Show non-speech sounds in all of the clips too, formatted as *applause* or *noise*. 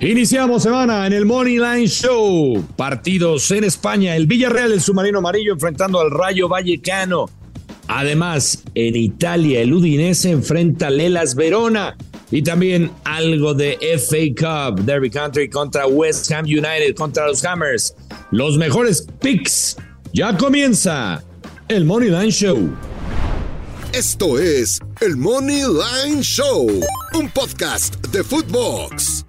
Iniciamos semana en el Money Line Show. Partidos en España. El Villarreal, el submarino amarillo, enfrentando al Rayo Vallecano. Además, en Italia, el Udinese enfrenta a Lelas Verona. Y también algo de FA Cup, Derby Country contra West Ham United, contra los Hammers. Los mejores picks. Ya comienza el Money Line Show. Esto es el Money Line Show, un podcast de Footbox.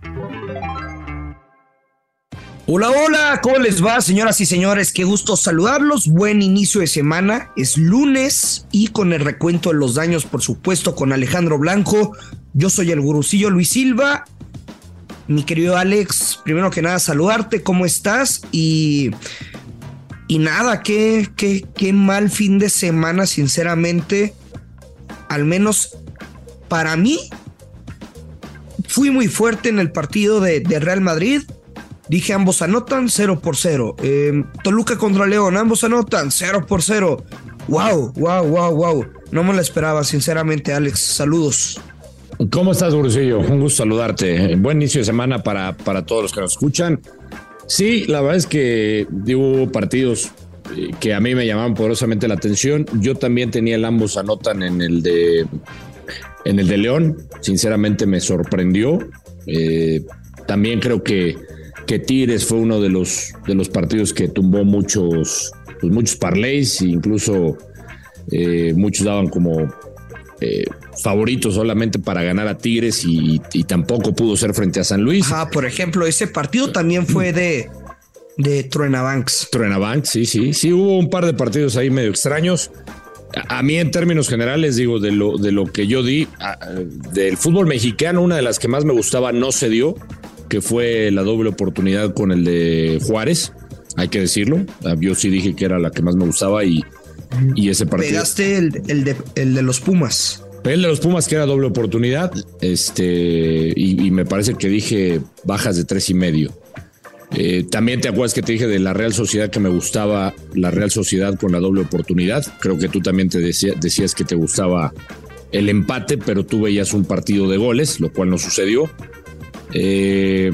Hola, hola, ¿cómo les va, señoras y señores? Qué gusto saludarlos. Buen inicio de semana. Es lunes y con el recuento de los daños, por supuesto, con Alejandro Blanco. Yo soy el gurucillo Luis Silva. Mi querido Alex, primero que nada, saludarte. ¿Cómo estás? Y. Y nada, qué, qué, qué mal fin de semana, sinceramente. Al menos para mí, fui muy fuerte en el partido de, de Real Madrid Dije ambos anotan 0 por 0. Eh, Toluca contra León, ambos anotan 0 por 0. Wow, wow, wow, wow. No me lo esperaba, sinceramente, Alex. Saludos. ¿Cómo estás, Gurusillo? Un gusto saludarte. Buen inicio de semana para, para todos los que nos escuchan. Sí, la verdad es que hubo partidos eh, que a mí me llamaban poderosamente la atención. Yo también tenía el ambos anotan en el de en el de León. Sinceramente me sorprendió. Eh, también creo que que Tigres fue uno de los, de los partidos que tumbó muchos, pues muchos parlays, e incluso eh, muchos daban como eh, favoritos solamente para ganar a Tigres y, tampoco pudo ser frente a San Luis. Ah, por ejemplo, ese partido también fue de, de Truenabanks. Truenabanks, sí, sí, sí, hubo un par de partidos ahí medio extraños. A, mí en términos generales, digo, de lo, de lo que yo di, del fútbol mexicano, una de las que más me gustaba no se dio que fue la doble oportunidad con el de Juárez, hay que decirlo. Ah, yo sí dije que era la que más me gustaba y, y ese partido. Pegaste el, el, de, el de los Pumas. El de los Pumas que era doble oportunidad, este, y, me parece que dije bajas de tres y medio. Eh, también te acuerdas que te dije de la Real Sociedad que me gustaba la Real Sociedad con la doble oportunidad. Creo que tú también te decías que te gustaba el empate, pero tú veías un partido de goles, lo cual no sucedió. Eh,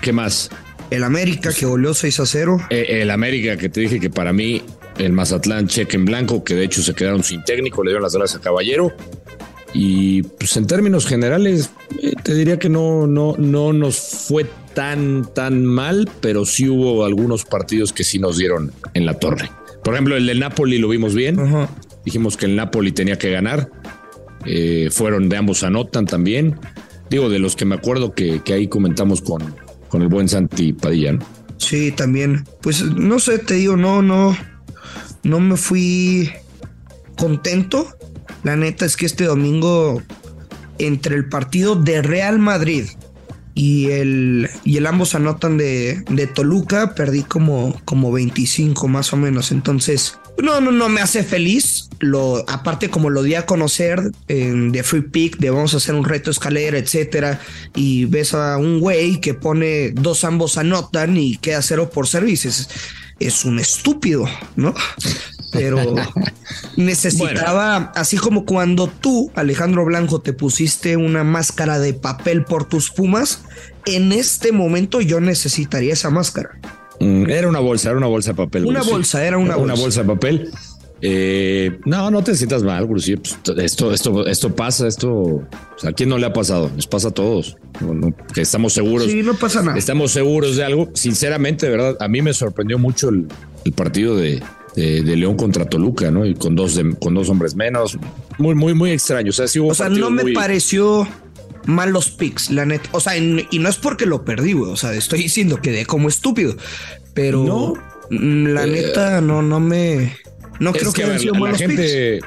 ¿Qué más? El América que volvió 6 a 0. Eh, el América que te dije que para mí el Mazatlán cheque en blanco, que de hecho se quedaron sin técnico, le dieron las gracias a Caballero. Y pues en términos generales, eh, te diría que no, no, no nos fue tan, tan mal, pero sí hubo algunos partidos que sí nos dieron en la torre. Por ejemplo, el del Napoli lo vimos bien. Dijimos que el Napoli tenía que ganar. fueron de ambos anotan también. Digo, de los que me acuerdo que, ahí comentamos con, con el buen Santi Padilla. Sí, también. Pues no sé, te digo, no, no, no me fui contento. La neta es que este domingo, entre el partido de Real Madrid y el, y el ambos anotan de, de Toluca, perdí como, como 25 más o menos. Entonces, no, no, no me hace feliz. Lo, aparte, como lo di a conocer en The Free Pick, de vamos a hacer un reto escalera, etcétera, y ves a un güey que pone dos ambos anotan y queda cero por servicios. Es un estúpido, ¿no? Pero *laughs* necesitaba, así como cuando tú, Alejandro Blanco, te pusiste una máscara de papel por tus pumas, en este momento yo necesitaría esa máscara. Mm, era una bolsa, era una bolsa de papel. Una bolsa, era una, bolsa. Una bolsa de papel. Eh, no, no te sientas mal, pues, esto, esto, esto pasa, esto a quién no le ha pasado, nos pasa a todos. que estamos seguros. Sí, no pasa nada. Estamos seguros de algo. Sinceramente, de verdad, a mí me sorprendió mucho el, partido de, León contra Toluca, ¿no? Y con dos, con dos hombres menos. Muy, muy, muy extraño. O sea, sí o sea no me pareció malos picks, la neta. O sea, y no es porque lo perdí, güey. O sea, estoy diciendo que de como estúpido. Pero no, la eh, neta no, no me. No creo que, hayan sido malos la gente,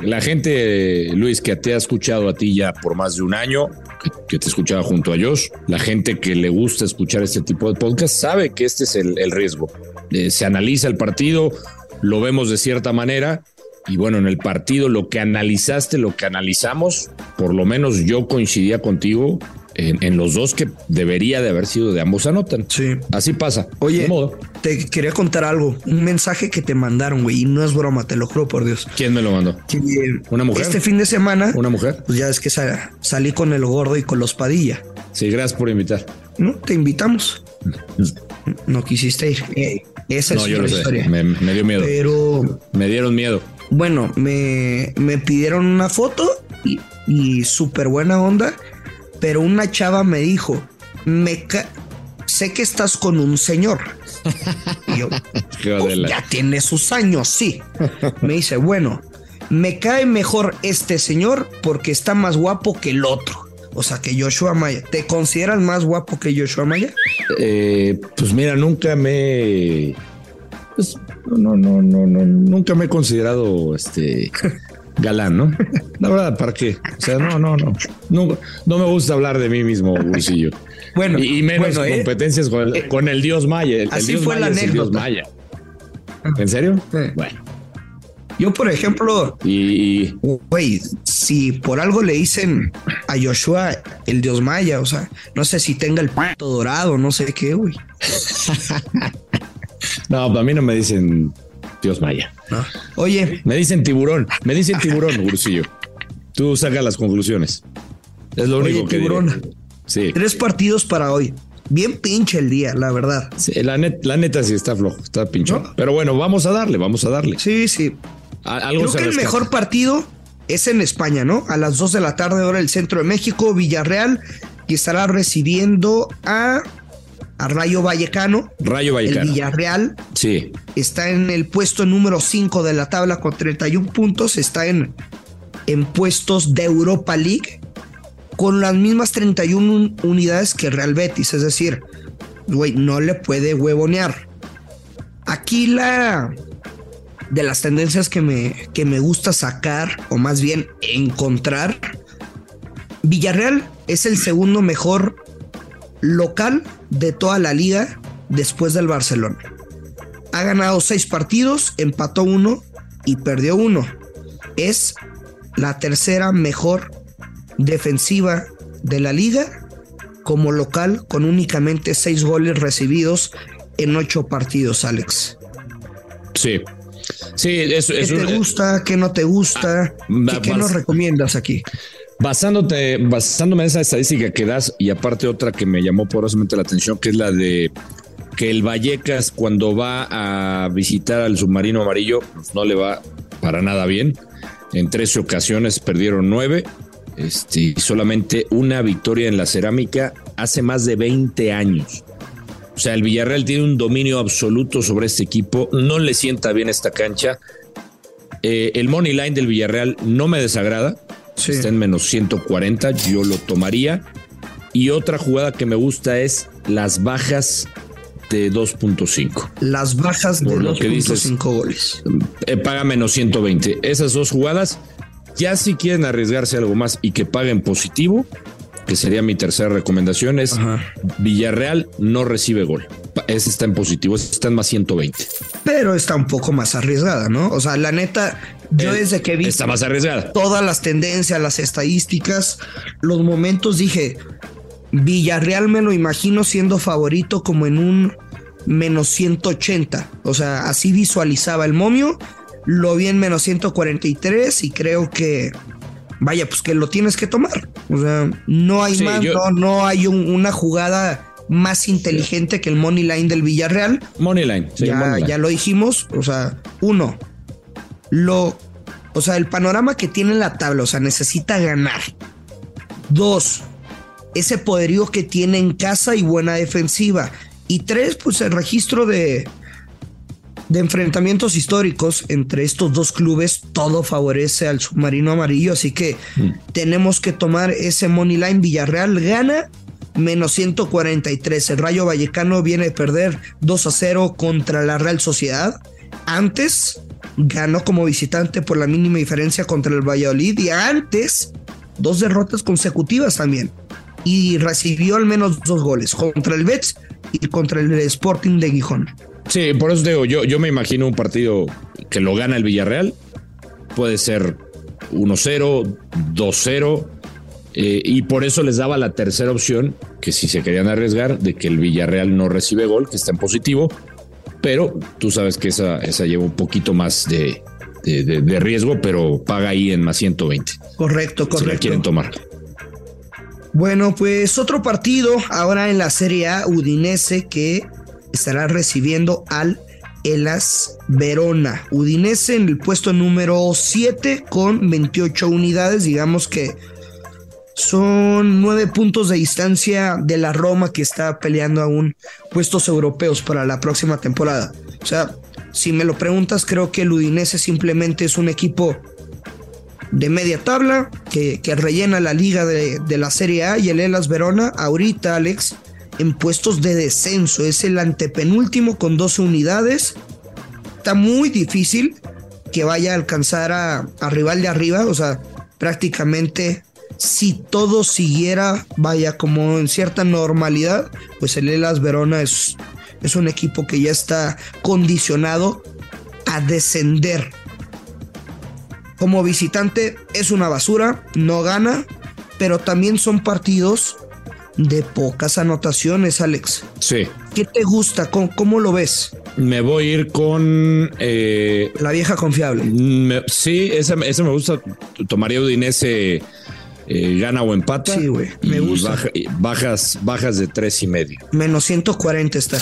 La gente, Luis, que te ha escuchado a ti ya por más de un año, que, te escuchaba junto a Josh, la gente que le gusta escuchar este tipo de podcast sabe que este es el, riesgo. Eh, se analiza el partido, lo vemos de cierta manera y bueno, en el partido lo que analizaste, lo que analizamos, por lo menos yo coincidía contigo en, los dos que debería de haber sido de ambos anotan. Sí. Así pasa. Oye, te quería contar algo, un mensaje que te mandaron, güey, y no es broma, te lo juro por Dios. ¿Quién me lo mandó? ¿Una mujer? Este fin de semana. ¿Una mujer? Pues ya es que salí con el gordo y con los Padilla. Sí, gracias por invitar. No, te invitamos. No quisiste ir. Eh, esa es la historia. Me, me, dio miedo. Pero. Me dieron miedo. Bueno, me, me pidieron una foto y, y súper buena onda. Pero una chava me dijo: Me sé que estás con un señor. *laughs* Y yo, pues, ya tiene sus años, sí. Me dice, bueno, me cae mejor este señor porque está más guapo que el otro. O sea, que Joshua Maya. ¿Te consideras más guapo que Joshua Maya? Eh, pues mira, nunca me. No, no, no, no, nunca me he considerado este *laughs* galán, ¿no? La verdad, ¿para qué? O sea, no, no, no. No, no me gusta hablar de mí mismo, Bolsillo. Bueno, y, menos eh, competencias eh, con, el, dios Maya. El, así dios fue la anécdota. Maya. ¿En serio? Bueno. Yo, por ejemplo, y güey, si por algo le dicen a Joshua el dios maya, o sea, no sé si tenga el pato dorado, no sé qué, güey. *laughs* no, para mí no me dicen dios maya. Oye, me dicen tiburón, me dicen tiburón, Ursillo. Tú saca las conclusiones. Es lo único que tiburón. Sí. Tres partidos para hoy. Bien pinche el día, la verdad. Sí, la, la neta sí está flojo, está pinchón. Pero bueno, vamos a darle, vamos a darle. Sí, sí. Creo que el mejor partido es en España, ¿no? A las 2 de la tarde, hora del centro de México, Villarreal, y estará recibiendo a, a Rayo Vallecano. Rayo Vallecano. El Villarreal. Sí. Está en el puesto número 5 de la tabla con 31 puntos. Está en, en puestos de Europa League con las mismas 31 unidades que Real Betis. Es decir, güey, no le puede huevonear. Aquí la, de las tendencias que me, que me gusta sacar, o más bien encontrar, Villarreal es el segundo mejor local de toda la liga después del Barcelona. Ha ganado seis partidos, empató uno y perdió uno. Es la tercera mejor defensiva de la liga como local con únicamente seis goles recibidos en ocho partidos, Alex. Sí, Sí, eso ¿Qué te gusta? ¿Qué no te gusta? Ah, ¿Qué, nos recomiendas aquí? Basándote, basándome en esa estadística que das y aparte otra que me llamó porosamente la atención, que es la de que el Vallecas cuando va a visitar al submarino amarillo pues no le va para nada bien. En 13 ocasiones perdieron nueve. Este, y solamente una victoria en la cerámica hace más de 20 años. O sea, el Villarreal tiene un dominio absoluto sobre este equipo. No le sienta bien esta cancha. Eh, el money line del Villarreal no me desagrada. Está en menos 140. Yo lo tomaría. Y otra jugada que me gusta es las bajas de 2.5. Las bajas de 2.5 goles. Eh, paga menos 120. Esas dos jugadas, ya si quieren arriesgarse algo más y que paguen positivo, que sería mi tercera recomendación, es Villarreal no recibe gol. Ese está en positivo, ese está en más 120. Pero está un poco más arriesgada, ¿no? O sea, la neta, yo desde que vi está más arriesgada. todas las tendencias, las estadísticas, los momentos, dije, Villarreal me lo imagino siendo favorito como en un menos 180. O sea, así visualizaba el momio. Lo vi en menos 143 y creo que vaya, pues que lo tienes que tomar. O sea, no hay más, no, hay una jugada más inteligente que el money line del Villarreal. Money line, ya, ya lo dijimos. O sea, uno, lo, o sea, el panorama que tiene en la tabla, o sea, necesita ganar. Dos, ese poderío que tiene en casa y buena defensiva. Y tres, pues el registro de, de enfrentamientos históricos entre estos dos clubes, todo favorece al submarino amarillo, así que mm. tenemos que tomar ese money line. Villarreal gana menos 143. El Rayo Vallecano viene a perder 2 a 0 contra la Real Sociedad. Antes ganó como visitante por la mínima diferencia contra el Valladolid y antes dos derrotas consecutivas también. Y recibió al menos dos goles contra el Betis y contra el Sporting de Gijón. Sí, por eso digo, yo, yo me imagino un partido que lo gana el Villarreal. Puede ser 1-0, 2-0. Eh, y por eso les daba la tercera opción, que si se querían arriesgar, de que el Villarreal no recibe gol, que está en positivo. Pero tú sabes que esa, esa lleva un poquito más de, riesgo, pero paga ahí en más 120. Correcto, correcto. Si la quieren tomar. Bueno, pues otro partido ahora en la Serie A, Udinese, que estará recibiendo al Elas Verona. Udinese en el puesto número 7 con 28 unidades, digamos que son nueve puntos de distancia de la Roma que está peleando aún puestos europeos para la próxima temporada. O sea, si me lo preguntas, creo que el Udinese simplemente es un equipo de media tabla que, rellena la liga de, de, la Serie A y el Elas Verona, ahorita Alex, en puestos de descenso. Es el antepenúltimo con 12 unidades. Está muy difícil que vaya a alcanzar a, a rival de arriba. O sea, prácticamente si todo siguiera, vaya como en cierta normalidad, pues el Elas Verona es, es un equipo que ya está condicionado a descender. Como visitante es una basura, no gana, pero también son partidos de pocas anotaciones, Alex. Sí. ¿Qué te gusta? ¿Cómo, lo ves? Me voy a ir con... Eh, la vieja confiable. sí, esa, me gusta. Tomaría Udinese eh, gana o empata. Sí, güey. Me gusta. bajas, bajas de tres y medio. Menos 140 está.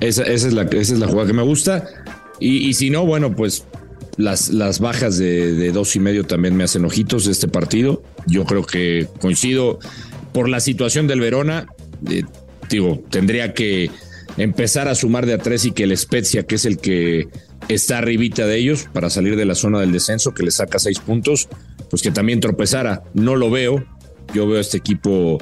esa, es la, esa es la jugada que me gusta. Y, si no, bueno, pues las, las bajas de, dos y medio también me hacen ojitos de este partido. Yo creo que coincido por la situación del Verona. Eh, digo, tendría que empezar a sumar de a tres y que el Spezia, que es el que está arribita de ellos para salir de la zona del descenso, que le saca seis puntos, pues que también tropezara. No lo veo. Yo veo a este equipo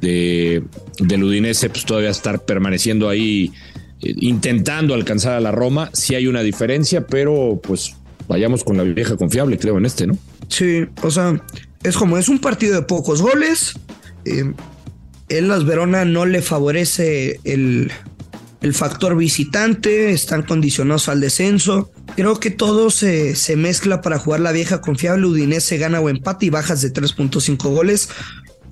de, del Udinese pues todavía estar permaneciendo ahí eh, intentando alcanzar a la Roma. Sí hay una diferencia, pero pues vayamos con la vieja confiable, creo, en este, ¿no? Sí, o sea, es como es un partido de pocos goles. Eh, en Las Verona no le favorece el, el factor visitante, están condicionados al descenso. Creo que todo se, se mezcla para jugar la vieja confiable. Udinese gana o empate y bajas de 3.5 goles.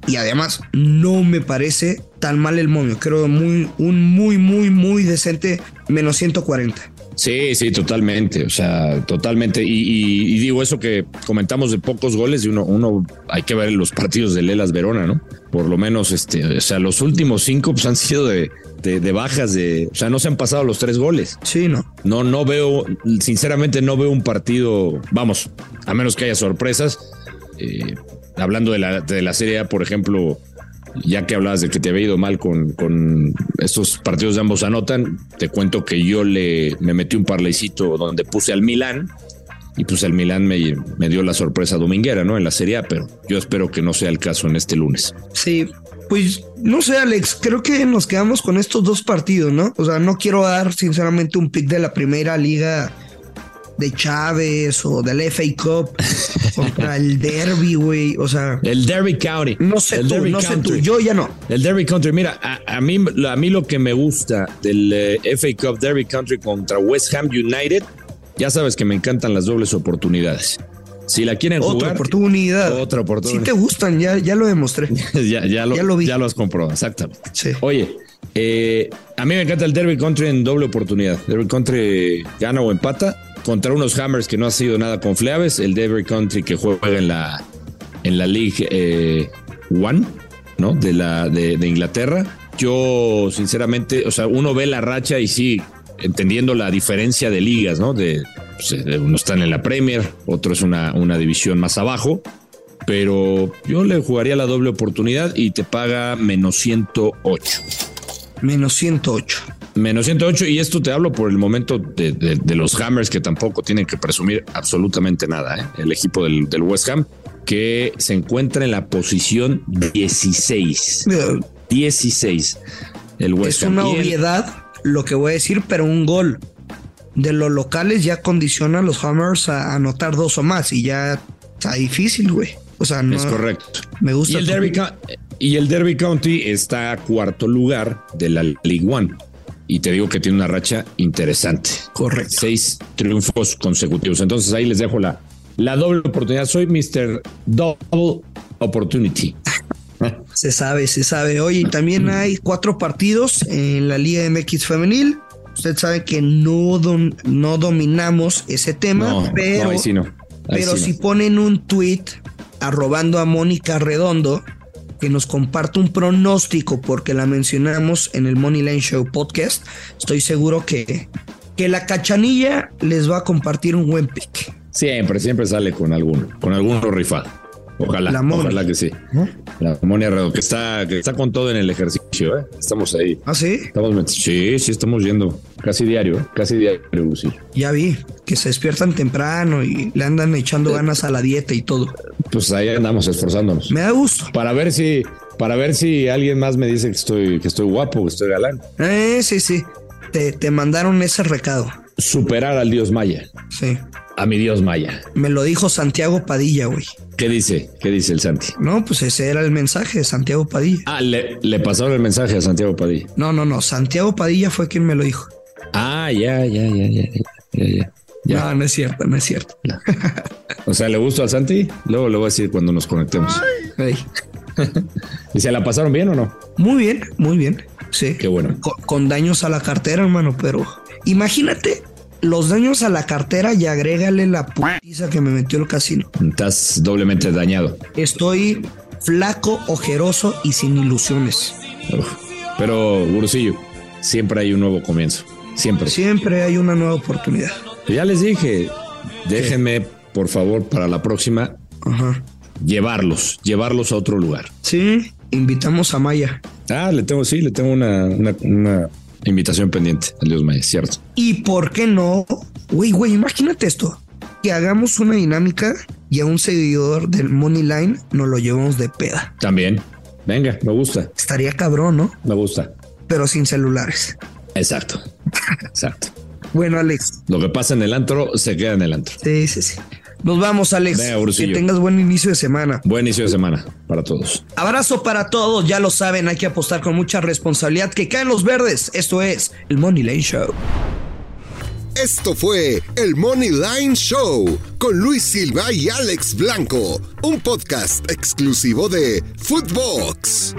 Y además, no me parece tan mal el momio. Creo muy, un muy, muy, muy decente menos 140. Sí, sí, totalmente. O sea, totalmente. Y, digo eso que comentamos de pocos goles y uno, uno hay que ver los partidos de Lelas Verona, ¿no? Por lo menos, este, o sea, los últimos cinco pues, han sido de, de, bajas de, o sea, no se han pasado los tres goles. Sí, no. No, no veo, sinceramente no veo un partido, vamos, a menos que haya sorpresas. Eh, hablando de la, de la Serie A, por ejemplo, ya que hablabas de que te había ido mal con, con estos partidos de ambos anotan, te cuento que yo le me metí un parlecito donde puse al Milán y pues el Milán me, me, dio la sorpresa dominguera, ¿no? En la Serie A, pero yo espero que no sea el caso en este lunes. Sí, pues no sé, Alex, creo que nos quedamos con estos dos partidos, ¿no? O sea, no quiero dar sinceramente un pick de la primera liga de Chávez o del FA Cup *laughs* contra el Derby, güey. O sea, el Derby County. No sé tú, no sé tú. Yo ya no. El Derby Country. Mira, a, mí, a mí lo que me gusta del eh, FA Cup Derby Country contra West Ham United, ya sabes que me encantan las dobles oportunidades. Si la quieren otra jugar. Oportunidad. Otra oportunidad. Si te gustan, ya, ya lo demostré. *laughs* ya, ya, lo, ya, lo vi. ya lo has comprobado, exactamente. Sí. Oye, eh, a mí me encanta el Derby Country en doble oportunidad. Derby Country gana o empata contra unos Hammers que no ha sido nada confiables. El Derby Country que juega en la, en la League eh, One, ¿no? De, la, de, Inglaterra. Yo, sinceramente, o sea, uno ve la racha y sí, entendiendo la diferencia de ligas, ¿no? De, pues, eh, uno están en la Premier, otro es una, una división más abajo. Pero yo le jugaría la doble oportunidad y te paga menos 108. Menos 108. Menos 108, y esto te hablo por el momento de, los Hammers que tampoco tienen que presumir absolutamente nada. ¿eh? El equipo del, West Ham que se encuentra en la posición 16. 16. El West es una obviedad lo que voy a decir, pero un gol de los locales ya condiciona a los Hammers a anotar dos o más y ya está difícil, güey. O sea, no. Es correcto. Me gusta. Y el, Derby, y el Derby County está a cuarto lugar de la League One y te digo que tiene una racha interesante. Correcto. Seis triunfos consecutivos. Entonces ahí les dejo la, la doble oportunidad. Soy Mr. Double Opportunity. *laughs* se sabe, se sabe. Oye, también hay cuatro partidos en la Liga MX Femenil. Usted sabe que no, no dominamos ese tema, pero, no, sí no. pero si ponen un tweet arrobando a Mónica Redondo, que nos comparta un pronóstico porque la mencionamos en el Money Line Show podcast. Estoy seguro que, que la cachanilla les va a compartir un buen pick. Siempre, siempre sale con alguno, con alguno rifado. Ojalá, ojalá que sí. La Monia que está, que está con todo en el ejercicio, ¿eh? Estamos ahí. ¿Ah, sí? Estamos, sí, sí, estamos yendo casi diario, ¿eh? casi diario. Ya vi, que se despiertan temprano y le andan echando ganas a la dieta y todo. Pues ahí andamos esforzándonos. Me da gusto. Para ver si, para ver si alguien más me dice que estoy, que estoy guapo, que estoy galán. Eh, sí, sí. Te, te mandaron ese recado. Superar al dios Maya. Sí. A mi dios Maya. Me lo dijo Santiago Padilla, güey. ¿Qué dice? ¿Qué dice el Santi? No, pues ese era el mensaje de Santiago Padilla. Ah, le, le pasaron el mensaje a Santiago Padilla. No, no, no. Santiago Padilla fue quien me lo dijo. Ah, ya, ya, ya, ya, ya, ya. ya. No, no es cierto, no es cierto. O sea, ¿le gustó al Santi? Luego le voy a decir cuando nos conectemos. *laughs* ¿Y se la pasaron bien o no? Muy bien, muy bien. Sí. Qué bueno. Con, con daños a la cartera, hermano, pero imagínate los daños a la cartera y agrégale la putiza que me metió el casino. Estás doblemente dañado. Estoy flaco, ojeroso y sin ilusiones. Uf. Pero, Gurusillo, siempre hay un nuevo comienzo. Siempre. Siempre hay una nueva oportunidad. Ya les dije, déjenme, por favor, para la próxima, Ajá. llevarlos, llevarlos a otro lugar. Sí, invitamos a Maya. Ah, le tengo, sí, le tengo una, una, una invitación pendiente Dios Maya, cierto. ¿Y por qué no? Güey, güey, imagínate esto. Que hagamos una dinámica y a un seguidor del Money Line nos lo llevamos de peda. También. Venga, me gusta, Estaría cabrón, ¿no? me gusta. Pero sin celulares. Exacto. *laughs* Exacto. Bueno, Alex. Lo que pasa en el antro se queda en el antro. Sí, sí, sí. Nos vamos, Alex. Venga, que tengas buen inicio de semana. Buen inicio de semana para todos. Abrazo para todos, ya lo saben, hay que apostar con mucha responsabilidad. Que caen los verdes. Esto es el Money Lane Show. Esto fue el Money Line Show con Luis Silva y Alex Blanco, un podcast exclusivo de Footbox.